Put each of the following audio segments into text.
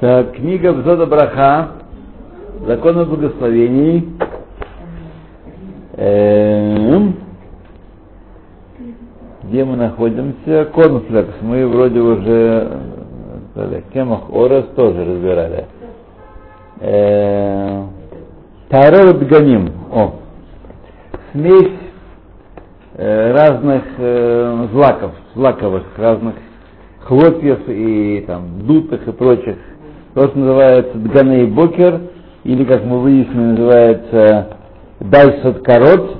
Так, книга Бзода Браха, законы благословений. Эм, где мы находимся? Конфлекс. Мы вроде уже э, Кемах Орес тоже разбирали. Э, Тарер Ганим. О, смесь э, разных э, злаков, злаковых, разных хлопьев и там дутых и прочих. То, что называется Дганей Бокер, или, как мы выяснили, называется Дайсот Карот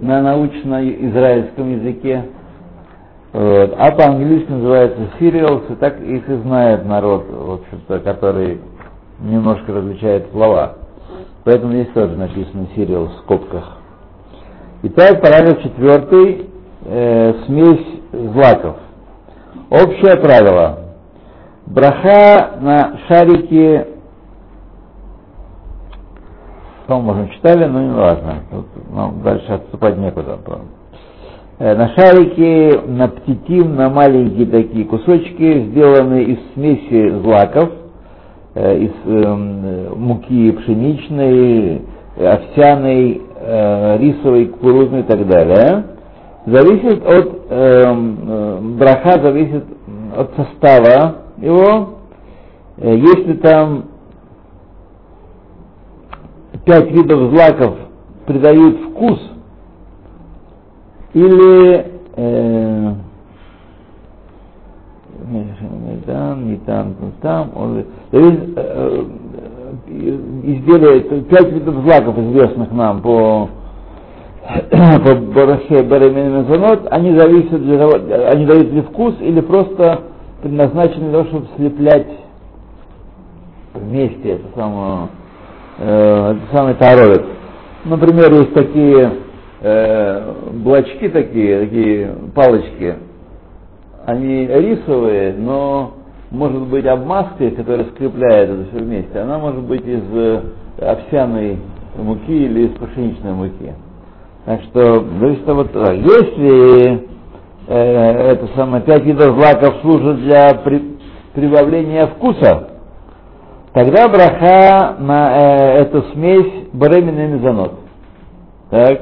на научно-израильском языке. Вот. А по-английски называется Cereals, и так их и знает народ, в общем-то, который немножко различает слова. Поэтому здесь тоже написано Cereals в скобках. Итак, параграф четвертый, э, смесь злаков. Общее правило. Браха на шарике, по-моему, мы читали, но не важно. Тут нам дальше отступать некуда. Э, на шарике, на птитим, на маленькие такие кусочки, сделанные из смеси злаков, э, из э, муки пшеничной, овсяной, э, рисовой, кукурузной и так далее, зависит от, э, браха зависит от состава его. Э, если там пять видов злаков придают вкус, или э, там, не там, не там, он, зависит, э, изделия, пять видов злаков известных нам по по Барахе Барамин они зависят для они дают ли вкус или просто предназначены для того, чтобы слеплять вместе это самое, э, это самый таровец. Например, есть такие э, блочки такие, такие палочки, они рисовые, но может быть обмазкой, которая скрепляет это все вместе, она может быть из э, овсяной муки или из пшеничной муки. Так что, зависит от того, если э, это самое, пять видов злаков служат для при, прибавления вкуса, тогда браха на э, эту смесь баремин и мезонот. Так?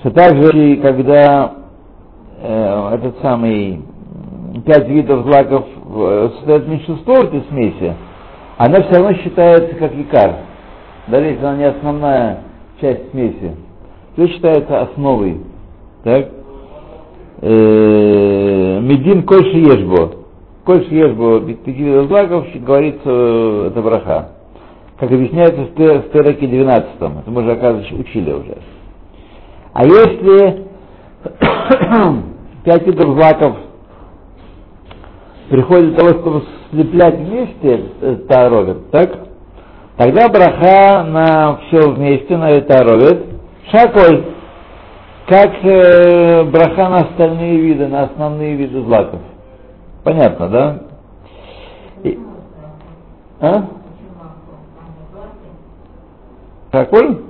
Что также, когда э, этот самый пять видов злаков э, состоят меньшинство этой смеси, она все равно считается как лекар, даже если она не основная часть смеси. Все считается основой. Так? Э, Медин кольши ешбо. Кольши ешбо, пяти видов злаков, говорится э, это браха. Как объясняется в Тереке 12, это мы уже, оказывается, учили уже. А если пять видов злаков приходит для того, чтобы слеплять вместе таровит, так? Тогда браха на все вместе, на это таровит, шаколь, как э, браха на остальные виды, на основные виды злаков. Понятно, да? И, а? Шаколь?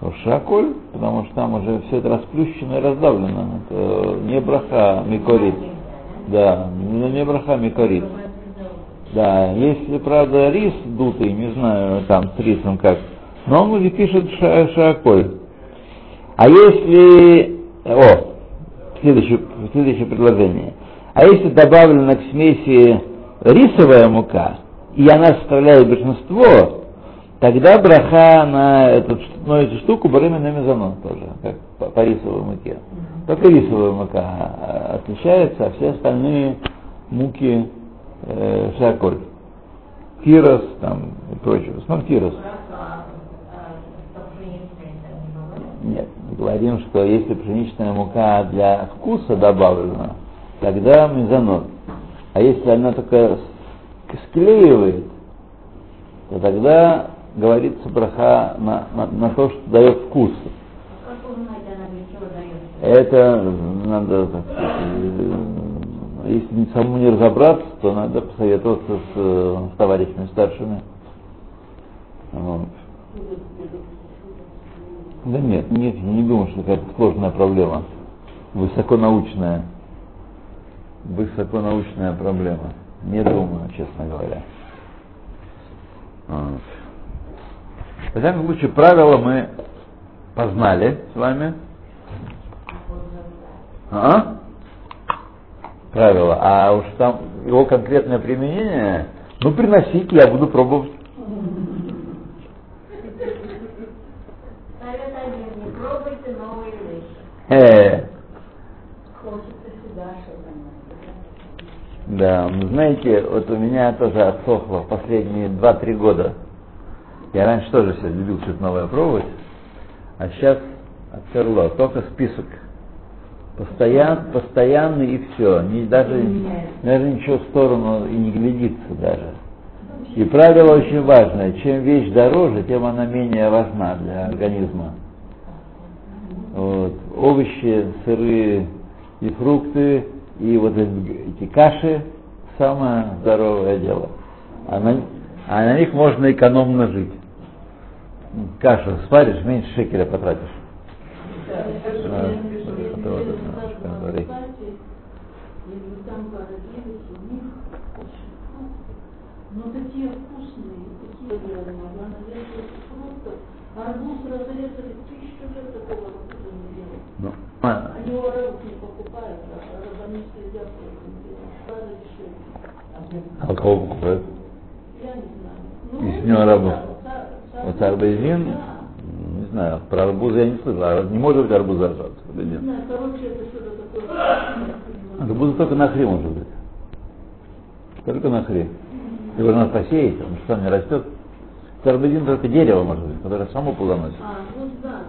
Ну, шаколь, потому что там уже все это расплющено и раздавлено. Это не браха, микорит. Да, но не браха микорит. Да, если, правда, рис дутый, не знаю, там с рисом как, но он уже пишет ша шаколь. А если... О, следующее, следующее предложение. А если добавлена к смеси рисовая мука, и она составляет большинство, тогда браха на эту, ну, эту штуку барыми на мезону тоже, как по, по рисовой муке. Только рисовая мука отличается, а все остальные муки э, шаколь. Кирос там и прочее. В основном кирос. Нет, говорим, что если пшеничная мука для вкуса добавлена, тогда мезонот. А если она только склеивает, то тогда говорится браха на, на, на то, что дает вкус. Это надо, сказать, если самому не разобраться, то надо посоветоваться с, с товарищами старшими. Вот. Да нет, нет, я не думаю, что это сложная проблема. Высоконаучная. Высоконаучная проблема. Не думаю, честно говоря. Вот. В всяком случае, правила мы познали с вами. А? Правило. А уж там его конкретное применение, ну приносите, я буду пробовать. Знаете, вот у меня тоже отсохло последние 2-3 года. Я раньше тоже все любил что-то новое пробовать, а сейчас отперло, только список. Постоян, постоянный и все. Не, даже, даже ничего в сторону и не глядится даже. И правило очень важное. Чем вещь дороже, тем она менее важна для организма. Вот. Овощи, сыры и фрукты, и вот эти каши самое здоровое дело. А на, а на них можно экономно жить. Кашу сваришь, меньше шекеля потратишь. Но такие вкусные, такие наверное, просто арбуз разрезали тысячу лет такого арбуза не делали. Ну, Они его рыбу не покупают, а рыбанисты едят правда дешевле. а кого покупают? Я не знаю. Из него арбуз. Вот арбузин, не знаю, про арбузы я не слышал. А не может быть арбуза Не арбузин. знаю, короче, это что-то такое. Арбуза только на хре может быть. Только на хре. Его надо посеять, он что не растет. Арбузин только дерево может быть, которое само плодоносит. А, ну да,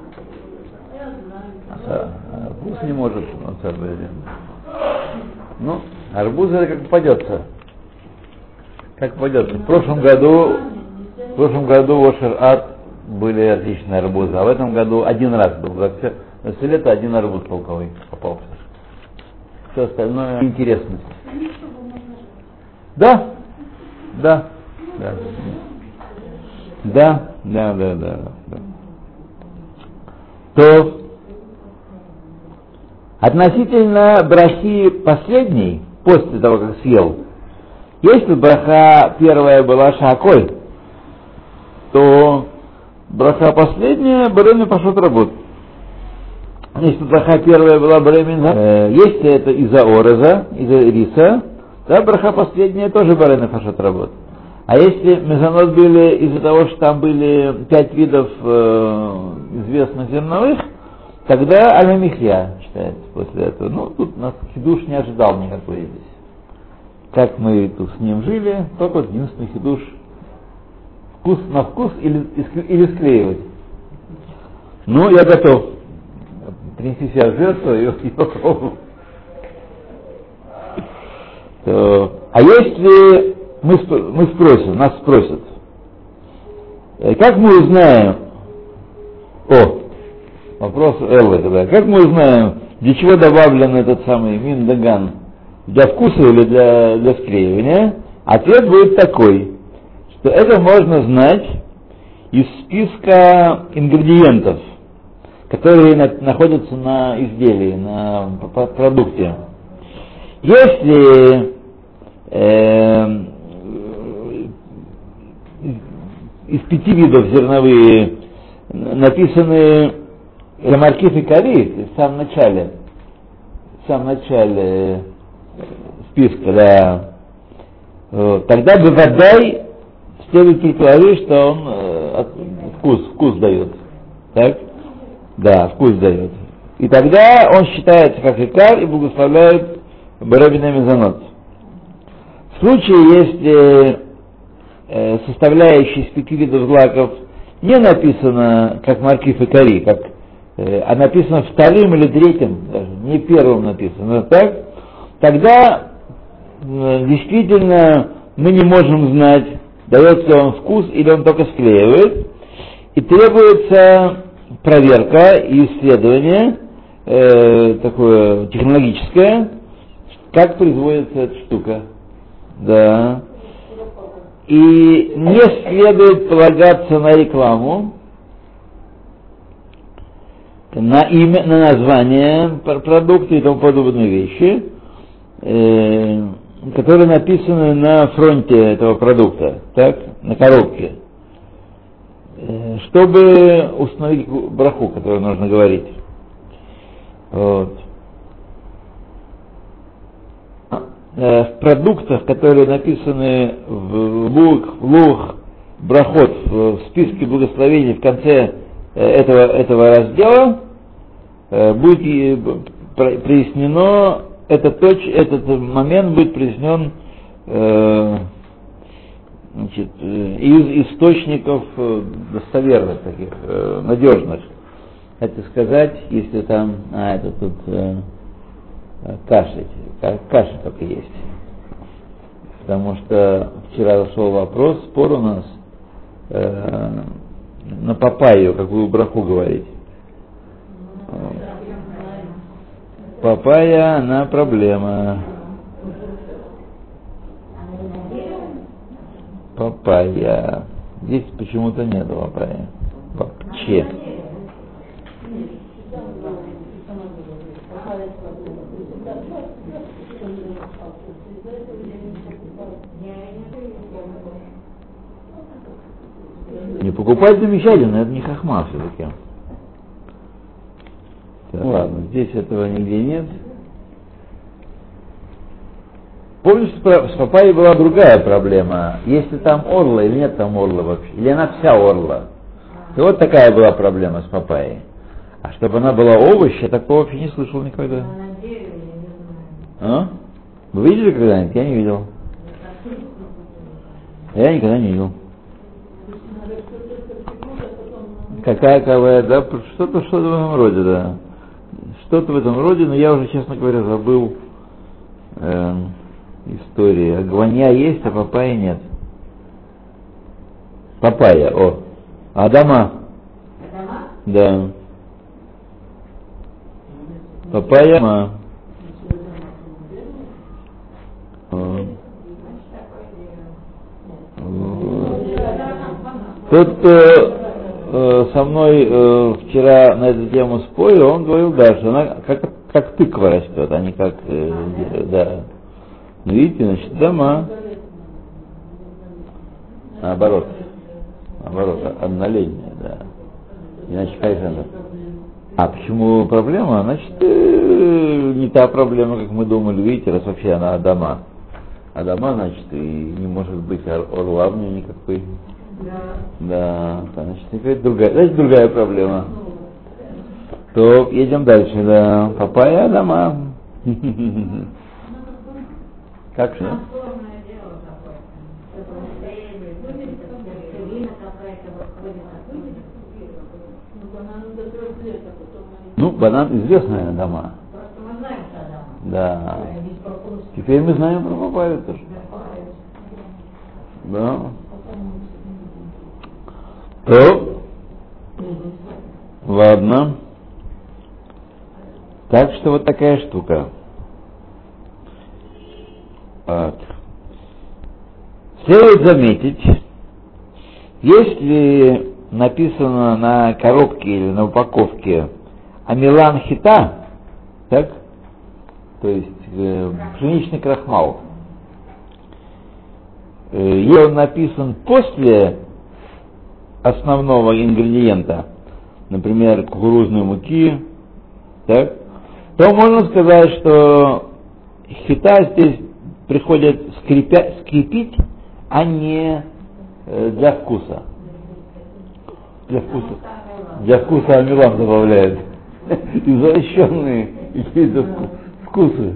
А са- арбуз не может, он арбузин. Ну, арбуз это как попадется. Как попадется. В прошлом году, в прошлом году в Ошер Арт были отличные арбузы, а в этом году один раз был. За все, за все лето один арбуз полковый попался. Все остальное интересно. Да, да, да. Да, да, да, да. да. То относительно брахи последней, после того, как съел, если браха первая была шакой, то браха последняя бремен пошел работать. Если браха первая была бремен, э, если это из-за ореза, из-за риса, то браха последняя тоже бремен пошел работать. А если мезонот были из-за того, что там были пять видов э, известных зерновых, тогда алямихья считается после этого. Ну, тут нас хидуш не ожидал никакой здесь. Как мы тут с ним жили, только вот единственный хидуш вкус на вкус или, или склеивать. Ну, я готов принести себя в жертву и. То, а если мы, мы спросим, нас спросят, э, как мы узнаем, о, вопрос Эллы тогда, как мы узнаем, для чего добавлен этот самый миндаган, для вкуса или для, для склеивания? Ответ будет такой, что это можно знать из списка ингредиентов, которые на- находятся на изделии, на продукте. Если эм, из пяти видов зерновые написаны Рамаркиф и Кари, в самом начале, в самом начале списка, да, Вот. тогда бы водай следует предположить, что он э, вкус, вкус дает. Так? Да, вкус дает. И тогда он считается как икар и благословляет Барабина Мезонот. В случае, если э, составляющие из пяти видов злаков не написано как маркиф и кори, как, э, а написано вторым или третьим, даже не первым написано, так, тогда э, действительно мы не можем знать, дает он вкус или он только склеивает, и требуется проверка и исследование э, такое технологическое, как производится эта штука. Да. И не следует полагаться на рекламу, на имя, на название пр- продукта и тому подобные вещи. Э, которые написаны на фронте этого продукта, так, на коробке, э, чтобы установить браху, которую нужно говорить. Вот. Э, в продуктах, которые написаны в лух, лух брахот, в списке благословений в конце э, этого, этого раздела, будет прояснено этот, точ, этот момент будет э, значит, э, из источников э, достоверных таких, э, надежных. Это сказать, если там, а это тут э, кашель, только есть. Потому что вчера зашел вопрос, спор у нас э, на папайю, какую браху говорить. Папайя, она проблема. Папайя. Здесь почему-то нет папайя. Папче. Не покупать замечательно, это не хохма все-таки. Ну ладно, здесь этого нигде нет. Помнишь, с папайей была другая проблема. Если там орла или нет там орла вообще, или она вся орла. И вот такая была проблема с папайей. А чтобы она была овощ, я такого вообще не слышал никогда. А? Вы видели когда-нибудь? Я не видел. Я никогда не видел. Какая какая, да, что-то что-то в этом роде, да. Что-то в этом роде, но я уже, честно говоря, забыл э, истории. А есть, а папайя нет. Папайя, о. Адама? Адама? Да. Папайя. Ма. Тут э, э, со мной э, вчера на эту тему спорил, он говорил, да, что она как, как тыква растет, а не как, э, да. Ну, видите, значит, дома. Наоборот. Наоборот, однолетняя, да. Иначе как это? А почему проблема? Значит, э, не та проблема, как мы думали, видите, раз вообще она дома. А дома, значит, и не может быть орла в ней никакой. Да, значит, теперь другая, значит, другая проблема. То едем дальше, да. Папайя дома. Как же? Ну, банан известная дома. Да. Теперь мы знаем про папайю тоже. Да. То, ладно. Так что вот такая штука. Вот. Следует заметить, если написано на коробке или на упаковке амилан хита, так, то есть э, пшеничный крахмал, э, и он написан после основного ингредиента, например, кукурузной муки, так, то можно сказать, что хита здесь приходит скрипя, скрепить, а не э, для вкуса. Для вкуса. Для вкуса амилан добавляет. Извращенные какие-то вкусы.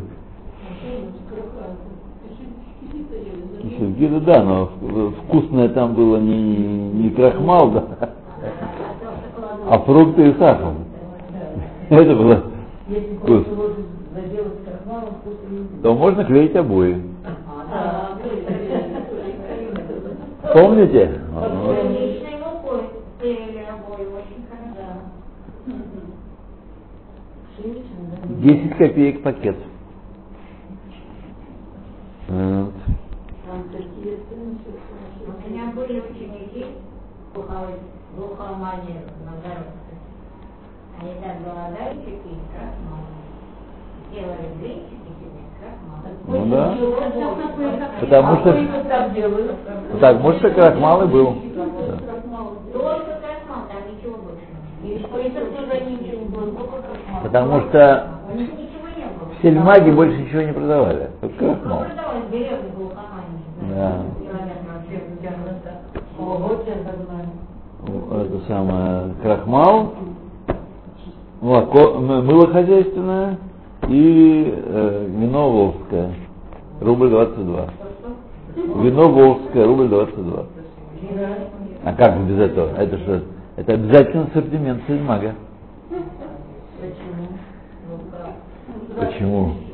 Кисель да, но вкусное там было не, не крахмал, да, а фрукты и сахар. Это было вкус. То можно клеить обои. Помните? Десять копеек пакет. Вот. У меня были ученики глухомани на дороге. Они так голодали, какие красные. делали блинчики себе с крахмалом. Ну да. Потому что, так потому что крахмал и был. Да. Крахмал, И крахмал. Потому что было. Ничего не было. в сельмаге больше ничего не продавали. Только крахмал. Ну, продавалось в деревне было компания. Да. Это самое крахмал, молоко, мыло хозяйственное и э, вино волжское. Рубль 22. Вино волжское, рубль 22. А как без этого? Это что? Это обязательно ассортимент сельмага. Почему? В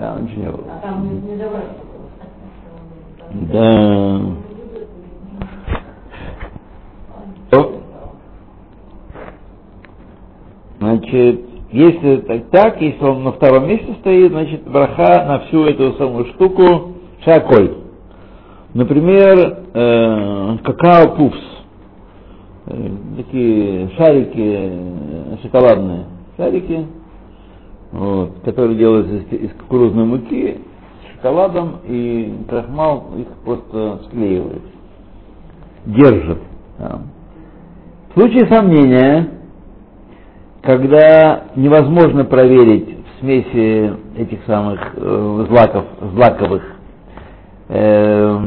Ничего не было. А там не, не давали. Да. Значит, если так, так, если он на втором месте стоит, значит, браха на всю эту самую штуку шаколь. Например, э, какао пупс. Э, такие шарики э, шоколадные. Шарики, вот, которые делаются из, из кукурузной муки, с шоколадом, и крахмал их просто склеивает. Держит. да. В случае сомнения, когда невозможно проверить в смеси этих самых э, злаков, злаковых э,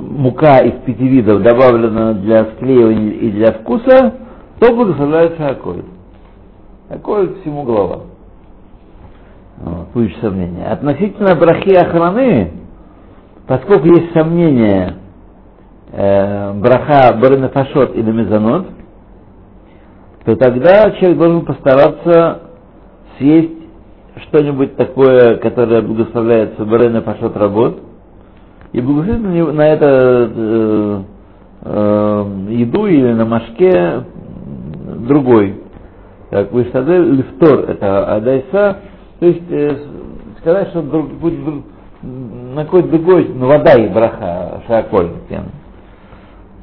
мука из пяти видов добавлена для склеивания и для вкуса, то благословляется аколь. Аколь всему голова. Вот, сомнения. Относительно брахи охраны, поскольку есть сомнение э, браха баранафашот или мезонот, то тогда человек должен постараться съесть что-нибудь такое, которое благословляется барена пашот работ, и благословить на это э, э, еду или на машке другой. Как сказали, лифтор это адайса, то есть э, сказать, что друг- будет друг- на какой-то другой, ну вода и браха, шаколь.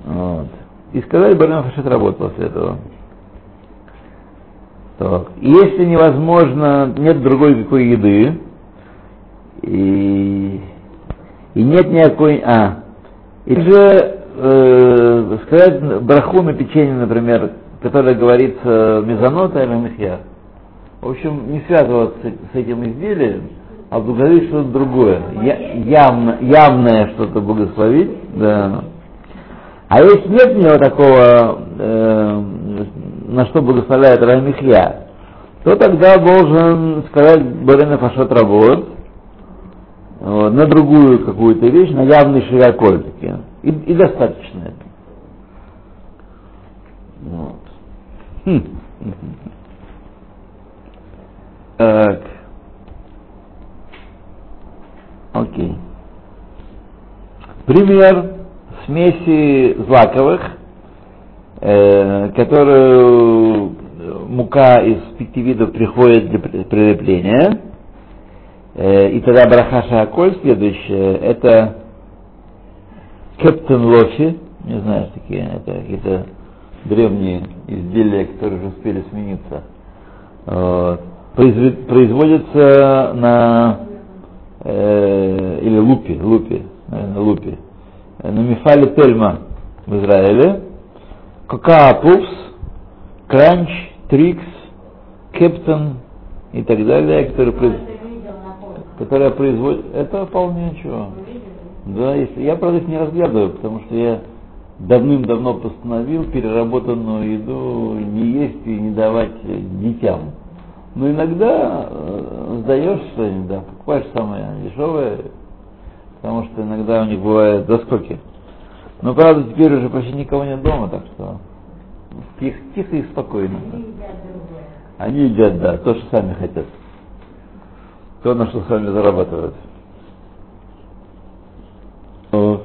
Вот. И сказали, барена пашот работ после этого. Так. И Если невозможно, нет другой какой еды, и, и нет никакой... А, или же э, сказать браху на печенье, например, которое говорится мезонота или мехья. В общем, не связываться с этим изделием, а благословить что-то другое. Я- явно, явное что-то благословить, да. А если нет у него такого, э, на что благословляет Рамихья, то тогда должен сказать Барена Фашот работ вот, на другую какую-то вещь, на явный широколь таки. И, и достаточно это. Вот. Хм. Так. Окей. Пример смеси злаковых, э, которую мука из пяти видов приходит для при- прилепления. Э, и тогда Брахаша Аколь следующее, это Кептен Лофи, не знаю, такие, это какие-то древние изделия, которые уже успели смениться. Вот. Произве- производится на э, или лупи, лупи, наверное, лупи, Э, на Мифале Тельма в Израиле, Какао Пупс, Кранч, Трикс, Кептон и так далее, которые, которые производят, это вполне ничего. Да, если я, правда, их не разглядываю, потому что я давным-давно постановил переработанную еду не есть и не давать детям. Но иногда э, сдаешь что-нибудь, да, покупаешь самое дешевое, потому что иногда у них бывают заскоки. Но, правда, теперь уже почти никого нет дома, так что тихо, тихо и спокойно. Они едят, да, то, что сами хотят. То, на что сами зарабатывают. Вот.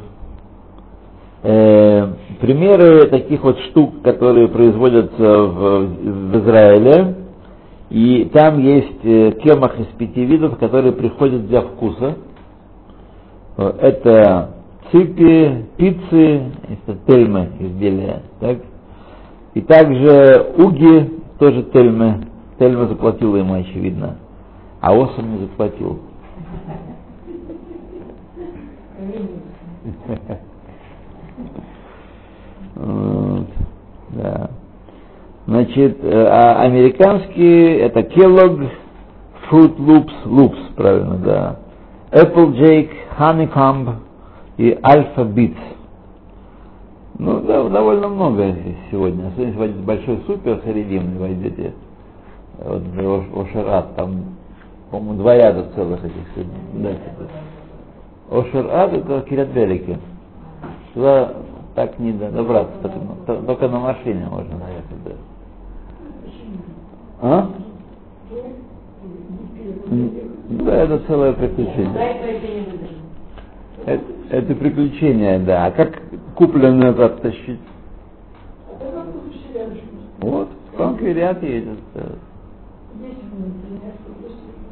Э, примеры таких вот штук, которые производятся в, в Израиле, и там есть э, кемах из пяти видов, которые приходят для вкуса. Это ципи, пиццы, это тельмы изделия, так? И также Уги тоже Тельме. Тельма заплатила ему, очевидно. А Осам не заплатил. Вот, да. Значит, э, а американские это Kellogg, Fruit Loops, Loops, правильно, да. Applejack, Honeycomb и Alpha Beats. Ну, да, довольно много сегодня. Особенно если большой супер харидимный войдете. Вот Ошерат, там, по-моему, два ряда целых этих сегодня. Да, Ошерат это Кирят Велики. Туда так не добраться, только, только на машине можно наехать, да. А? Да, это целое приключение. Это, это приключение, да. А как куплено это оттащить? Вот, там квадрат едет. Да.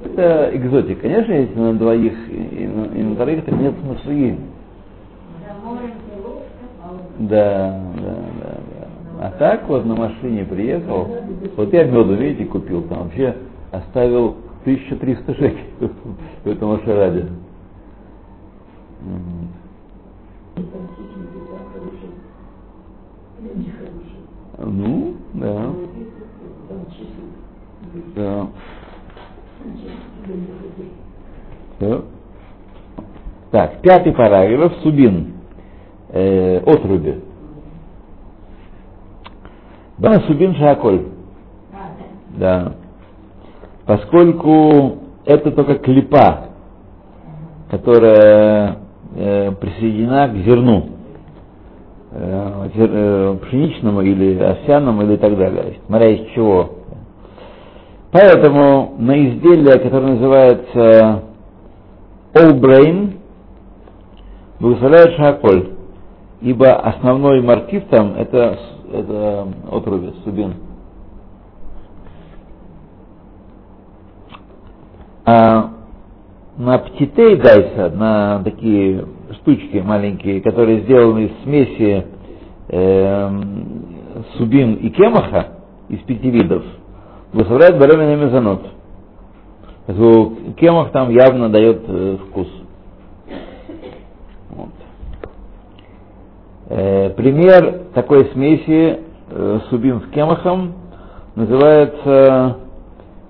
Это экзотика. Конечно, если на двоих и на, и на троих, так нет смысла ездить. Да, да, да, да. А так вот на машине приехал, вот я меду, видите, купил, там вообще оставил 1300 шекелей в этом Ашараде. Ну, да. Да. Все. Так, пятый параграф, Субин, э, отруби. Да, Субин Шаколь. Да. Поскольку это только клепа, которая э, присоединена к зерну, э, э, пшеничному или овсяному или так далее, смотря из чего. Поэтому на изделие, которое называется All Brain, благословляет шаколь, ибо основной мотив там это, это отруби, субин. А на птитей дайса, на такие штучки маленькие, которые сделаны из смеси э, субин и кемаха, из пяти видов, выставляют баремина мезонот. Кемах там явно дает э, вкус. Вот. Э, пример такой смеси э, субин с кемахом называется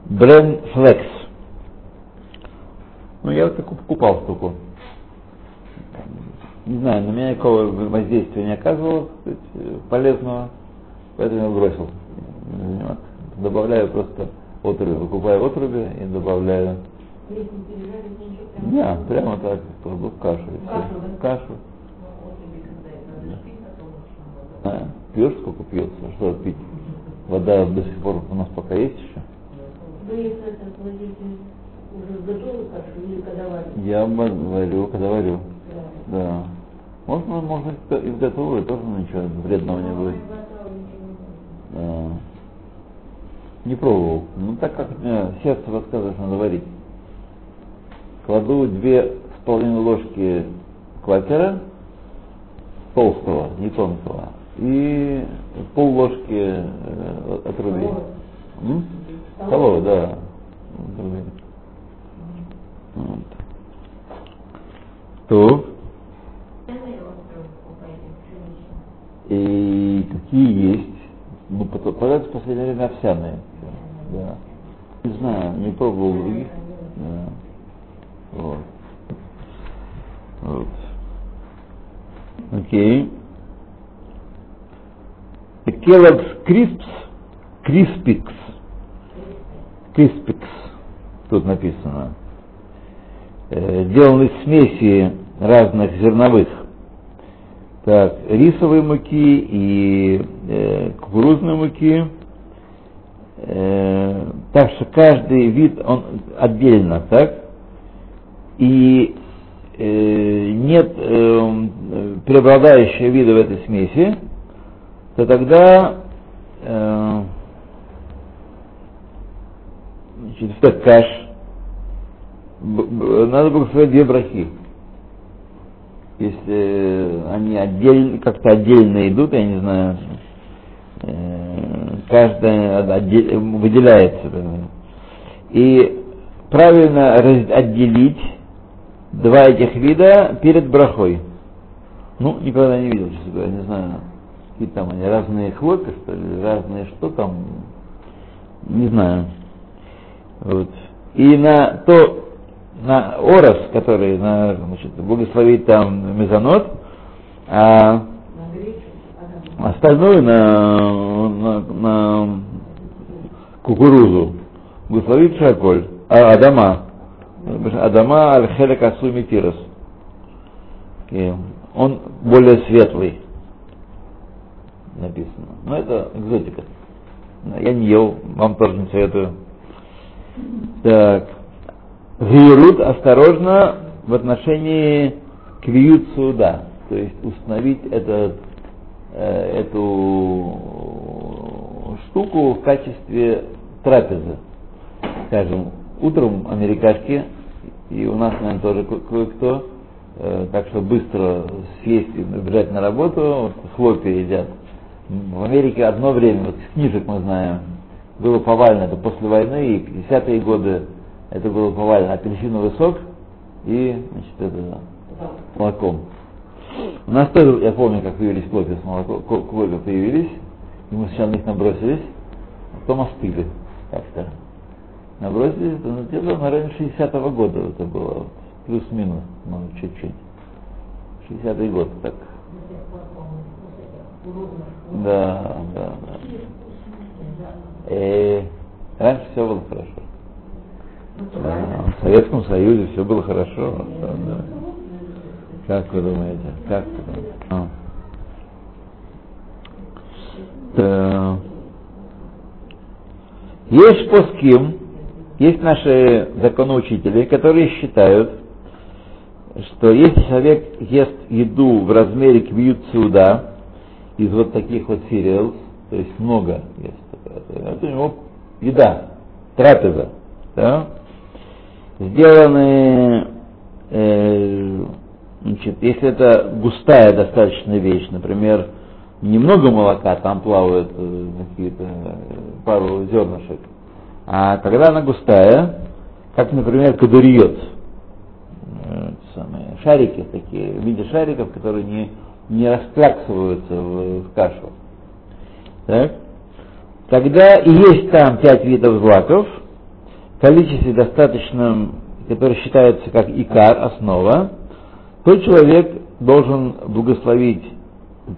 Брен Флекс. Ну, я вот покупал штуку. Не знаю, на меня никакого воздействия не оказывало сказать, полезного, поэтому я бросил. Добавляю просто отруби, выкупаю отруби и добавляю. Не, прямо так, кладу в кашу. Все. В кашу. А, пьешь, сколько пьется, что пить? Вода до сих пор у нас пока есть еще. Я варю, когда варю. Да. Можно, можно изготовить, тоже ничего вредного не будет. Да. Не пробовал. Ну так как мне сердце подсказывает, надо варить. Кладу две с половиной ложки квакера, толстого, не тонкого, и пол ложки э, отруби. Столовой, да. Вот. То. И какие есть? Ну, попадаются в последнее время овсяные. Да. Не знаю, не пробовал других. Да. Вот. Вот. Окей. Kellogg's Crisps, Crispix. Crispix. Тут написано. Э, сделаны из смеси разных зерновых. Так, рисовой муки и э, кукурузной муки. Э, так что каждый вид он отдельно, так? И э, нет э, преобладающего вида в этой смеси, то тогда э, значит, в каш надо благословить две брахи. Если они отдельно, как-то отдельно идут, я не знаю, э, каждая отде- выделяется. И правильно раз- отделить два этих вида перед брахой. Ну, никогда не видел, честно говоря, не знаю, какие там они, разные хлопья, что ли, разные что там, не знаю. Вот. И на то, на орос, который на, значит, благословить там мезонот, а а остальное на, на, на кукурузу благословить шаколь, а Адама. Адама аль-хелек тирос. И он более светлый, написано. Но это экзотика. Я не ел, вам тоже не советую. Так. Гирут осторожно в отношении квиют суда, то есть установить этот, э, эту штуку в качестве трапезы. Скажем, утром америкашки, и у нас, наверное, тоже ко- кое-кто, э, так что быстро съесть и бежать на работу, вот хлопья едят. В Америке одно время, вот книжек мы знаем, было повально, это после войны, и 50-е годы это было повально, апельсиновый сок и, значит, это молоком. У нас тоже, я помню, как появились хлопья с молоком, ко- хлопья появились, и мы сначала на них набросились, а потом остыли как-то. Набросились, это ну, где-то на районе 60-го года это было, плюс-минус, ну, чуть-чуть. 60-й год, так. Да, да, да. Э, раньше все было хорошо. Да, в Советском Союзе все было хорошо. да, да. Как вы думаете? Как вы думаете? А. Да. Есть поским, есть наши законоучители, которые считают, что если человек ест еду в размере квиют суда, из вот таких вот cereals, то есть много ест, это у него еда, трапеза, да? сделаны, э, значит, если это густая достаточно вещь, например, немного молока, там плавают э, какие-то э, пару зернышек, а когда она густая, как, например, кадуриот, э, шарики такие, в виде шариков, которые не, не раскляксываются в, в кашу. Так? Когда и есть там пять видов злаков, в количестве достаточном, которое считается как икар, основа, то человек должен благословить,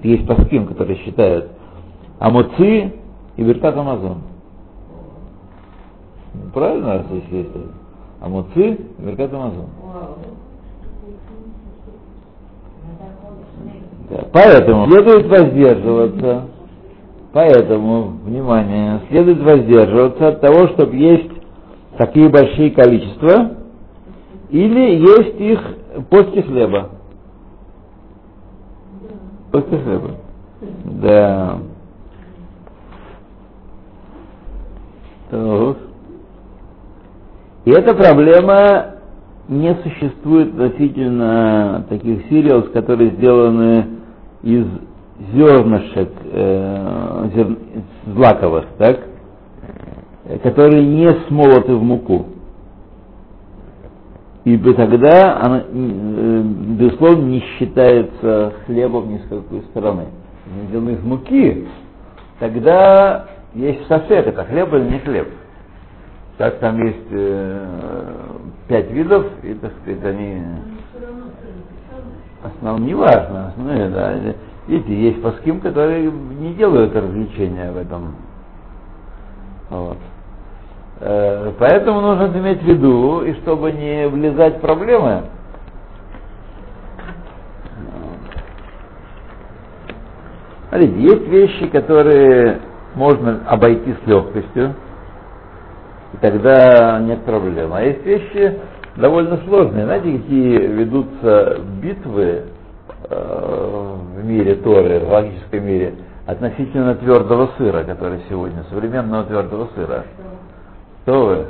есть паским, которые считают, амуци и беркат амазон. Правильно, если есть амуци и беркат амазон. Поэтому следует воздерживаться, поэтому, внимание, следует воздерживаться от того, чтобы есть такие большие количества, или есть их после хлеба. После хлеба. Да. Так. И эта проблема не существует относительно таких сириалс, которые сделаны из зернышек э, зер- злаковых, так? Э, которые не смолоты в муку. Ибо тогда она, э, безусловно, не считается хлебом ни с какой стороны. Если сделано из муки, тогда есть сосед, это хлеб или не хлеб. Так там есть э, пять видов, и, так сказать, они основном не важно, основное, да. Видите, есть паским, которые не делают развлечения в этом. Вот. Э, Поэтому нужно иметь в виду, и чтобы не влезать в проблемы, Смотрите, есть вещи, которые можно обойти с легкостью, и тогда нет проблем. А есть вещи довольно сложные. Знаете, какие ведутся битвы в мире Торы, в логическом мире, относительно твердого сыра, который сегодня, современного твердого сыра. Что вы?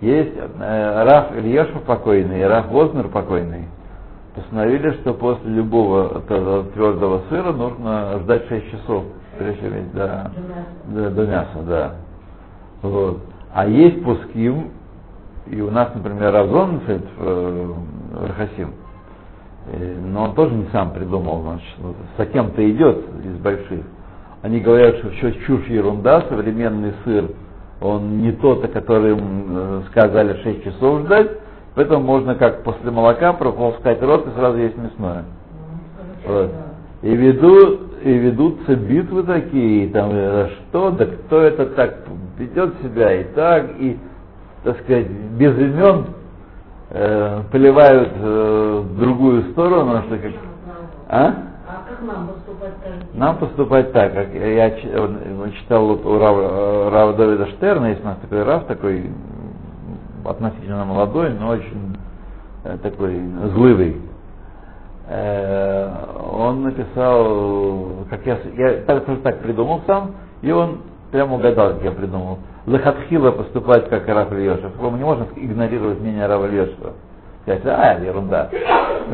Есть э, Раф Ильешев покойный и Раф Вознер покойный. Постановили, что после любого твердого сыра нужно ждать 6 часов прежде всего, да, да, до мяса, да. Вот. А есть пуским, и у нас, например, Разонфельд в Рахасим, но он тоже не сам придумал, значит, с кем-то идет из больших. Они говорят, что все чушь ерунда, современный сыр, он не тот, о котором сказали 6 часов ждать, поэтому можно как после молока прополоскать рот и сразу есть мясное. Вот. И ведут, и ведутся битвы такие, и там, э, что, да кто это так ведет себя и так, и, так сказать, без имен э, поливают э, в другую сторону, что как... А? А как нам поступать, скажите? Нам поступать так, как я, я читал вот у Рава, Рава Давида Штерна, есть у нас такой Рав, такой относительно молодой, но очень э, такой злывый. Э, он написал, как я, я так, так придумал сам, и он прямо угадал, как я придумал. Лахатхила поступать как Раф Ильешев. Мы не можем игнорировать мнение Рафа Ильешева. Сказать, а, ерунда.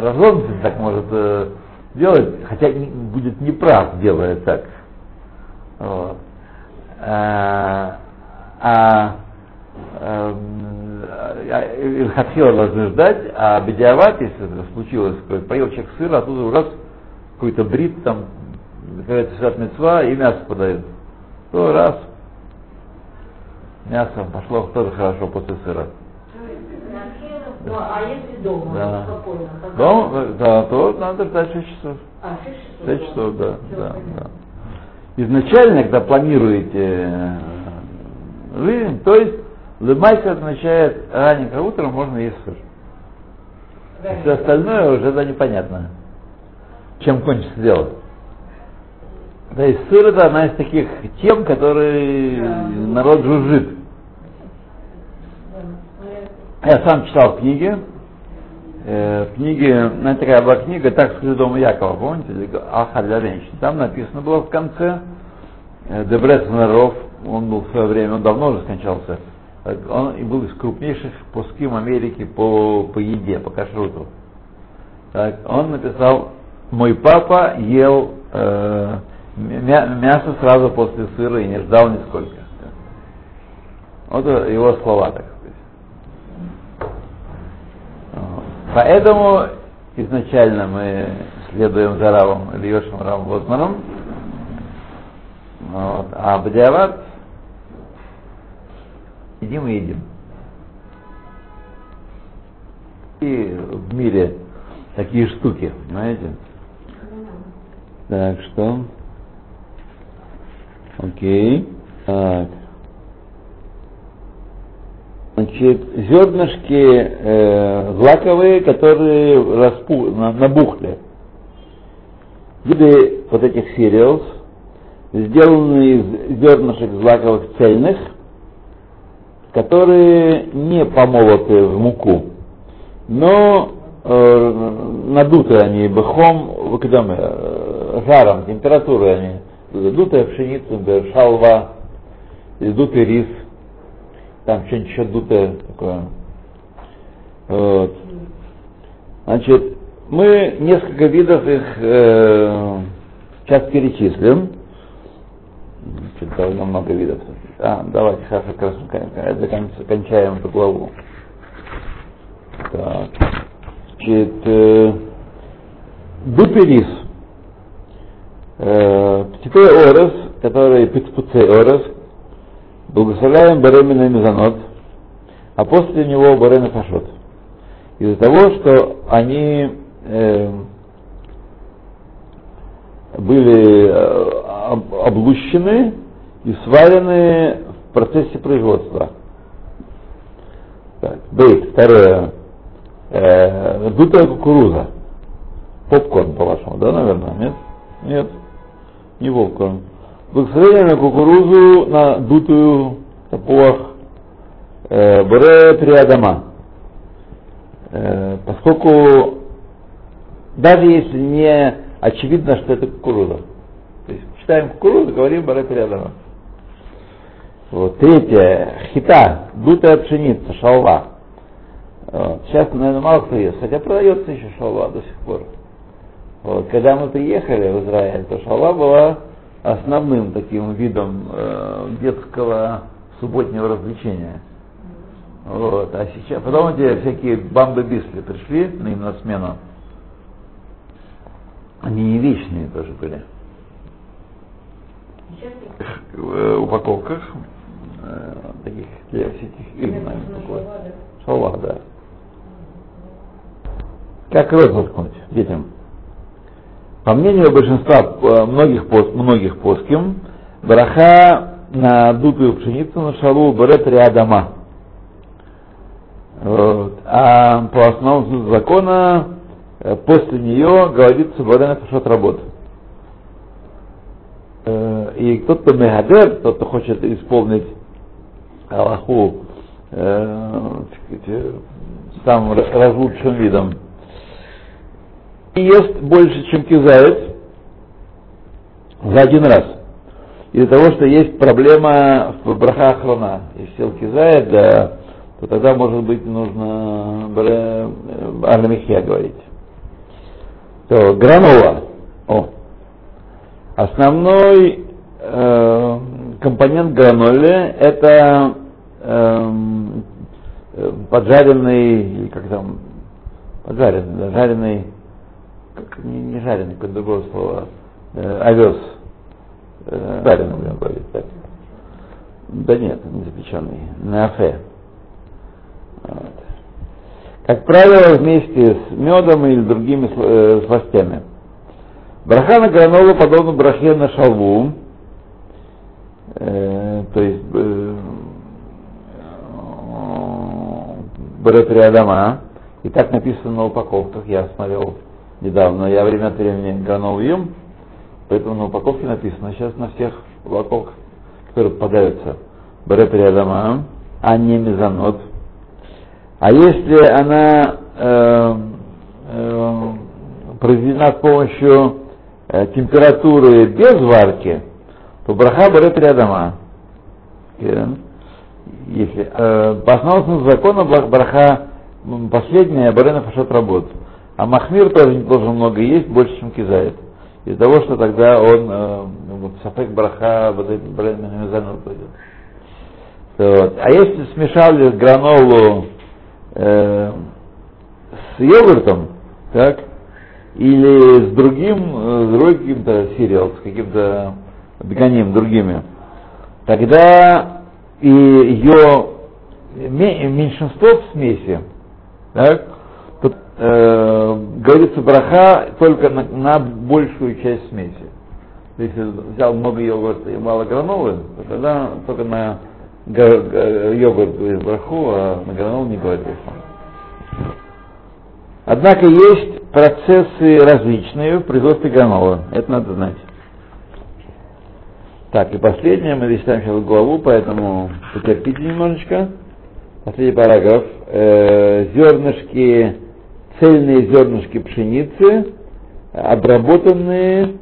Разломцин так может э, делать, хотя не, будет неправ, делая так. Вот. А, а, а хотела должны ждать, а бедиават, если это случилось, поел человек сыра, а тут раз какой-то брит там, какая-то мецва, и мясо подают. То раз, мясо пошло тоже хорошо после сыра. Ну, а если дома, Да. спокойно? тогда- Дома, да, то надо ждать 6 часов. А, шесть часов? 6 часов, да, да, да. Изначально, когда планируете э, жизнь, то есть лымайка означает раненько утром можно есть сыр. Раньше. Все остальное уже да, непонятно, чем кончится дело. То есть сыр это одна из таких тем, которые народ жужжит. Я сам читал книги. Э, в книге, ну, такая была книга «Так скажи дома Якова», помните, «Аха для женщин». Там написано было в конце, э, Дебрет Наров, он был в свое время, он давно уже скончался, он и был из крупнейших пуским Америки по, по еде, по кашруту. Так, он написал, мой папа ел э, мя- мясо сразу после сыра и не ждал нисколько. Вот его слова, так сказать. Вот. Поэтому изначально мы следуем за Равом Ильешем Равом Возманом, вот. а Бадиават едим и едим. И в мире такие штуки, знаете? Так что? Окей. Так. Значит, зернышки э, злаковые, которые распу, на- набухли. Виды вот этих cereals сделаны из зернышек злаковых цельных, которые не помолоты в муку, но э, надуты они бахом, выкидом, э, жаром, температурой они, дутая пшеница, шалва, дутый рис, там что-нибудь еще дутое такое. Вот. Значит, мы несколько видов их э, сейчас перечислим. Что-то довольно много видов. А, давайте сейчас как раз кончаем эту главу. Так. Значит, э, дутый рис. Э, птицей орес, который пицпуцей орес, благословляем Баремина и Мезонот, а после него Барена Фашот. Из-за того, что они э, были э, об- облущены и сварены в процессе производства. Бейт, второе. Э, дутая кукуруза. Попкорн, по-вашему, да, наверное? Нет? Нет. Не попкорн. Благословение на кукурузу, на дутую топуах, э, бре триадама. Э, поскольку даже если не очевидно, что это кукуруза. То есть читаем кукурузу, говорим бре триадама. Вот. Третье, хита, дутая пшеница, шалва. Вот. Сейчас, наверное, мало кто ест, хотя продается еще шалва до сих пор. Вот. Когда мы приехали в Израиль, то шалва была основным таким видом э, детского субботнего развлечения. Вот. А сейчас, потом эти всякие бамбы бисли пришли на им на смену. Они не вечные тоже были. Сейчас В э, упаковках э, таких для всяких такое. Шалва, да. Как рот заткнуть детям? По мнению большинства э, многих, пос- многих поским, браха на дутую пшеницу на шалу берет рядома. Вот. А по основному закона э, после нее говорится Барена Пашот работ. Э, И кто-то мегадер, тот, кто хочет исполнить Аллаху э, самым ра- разлучшим видом, ест больше, чем кизает за один раз. Из-за того, что есть проблема в браха охрана. Если сел кизает, да, то тогда, может быть, нужно Арнамихия говорить. То, гранула. О. Основной э, компонент гранолы это эм, э, поджаренный, или как там, поджаренный, да, жареный, как, не, не жареный, какое другое слово, э, овес. Э, жареный, будем говорить так. Да нет, не запеченный, на афе. Вот. Как правило, вместе с медом или другими э, сластями. Браха на гранолу подобно брахе на шалву, э, то есть э, берет рядома, и так написано на упаковках, я смотрел недавно, я время от времени гранол ем, поэтому на упаковке написано, сейчас на всех упаковках, которые попадаются, берет рядома, а не мезонот. А если она э, э, произведена с помощью э, температуры без варки, то браха берет рядома. Если, э, по основному закону бра- браха последняя барена фашот работ. А махмир тоже не должен много есть, больше, чем кизает. Из-за того, что тогда он э, вот, сафек браха барена пойдет. А если смешали гранолу э, с йогуртом, так, или с другим, э, с другим каким-то сериал, с каким-то бегоним, другими, тогда и ее ме- меньшинство в смеси, так, э, говорится браха только на, на большую часть смеси. Если взял много йогурта и мало гранолы, то тогда только на йогурт говорит браху, а на гранолу не говорит. Однако есть процессы различные в производстве гранола. Это надо знать. Так, и последнее, мы листаем сейчас главу, поэтому потерпите немножечко. Последний параграф. Э, зернышки, цельные зернышки пшеницы, обработанные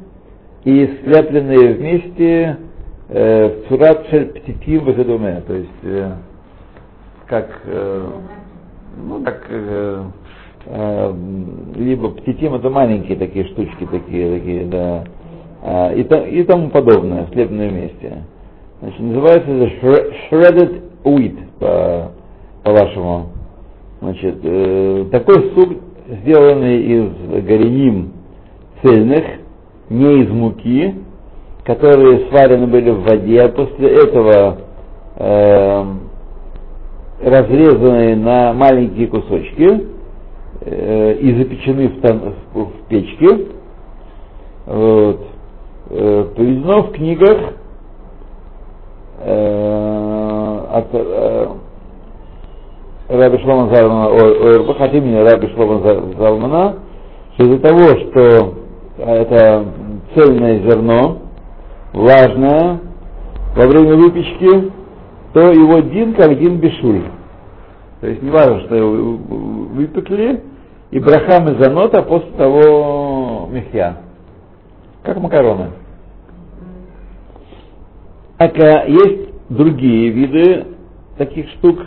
и сляпленные вместе э, в цурат шель птитим. То есть, э, как, э, ну, как либо птитим это маленькие такие штучки такие, такие, да, а, и, то- и тому подобное, слепленное вместе. Значит, называется это shre- shredded wheat по, по-вашему. Значит, такой суп, сделанный из гореним цельных, не из муки, которые сварены были в воде, а после этого э, разрезаны на маленькие кусочки э, и запечены в, тон- в- в печке. Вот. Э, приведено в книгах э, от э, Раби Шлома Залмана, ОРБ, от имени Раби Шлома За- Залмана, что из-за того, что это цельное зерно, влажное, во время выпечки, то его дин как дин бешуль. То есть не важно, что его выпекли, и брахам из занота после того мехья. Как макароны. Однако есть другие виды таких штук,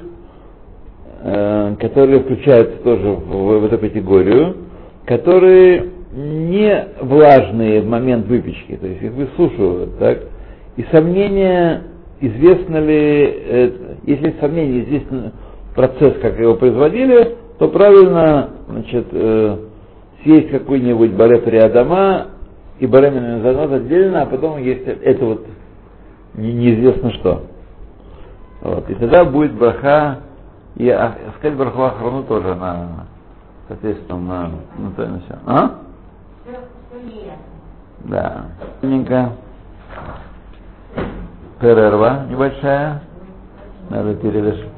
э, которые включаются тоже в, в эту категорию, которые не влажные в момент выпечки, то есть их высушивают, так? И сомнение, известно ли, э, если сомнение, известен процесс, как его производили, то правильно, значит, э, съесть какой-нибудь баре приадама и баре миназанот отдельно, а потом есть это вот не- неизвестно что. Вот. И тогда будет браха, и а, сказать браху охрану тоже на, соответственно, на, на то и на. А? Все, неясно. Да. Маленькая перерва небольшая. Надо передышать.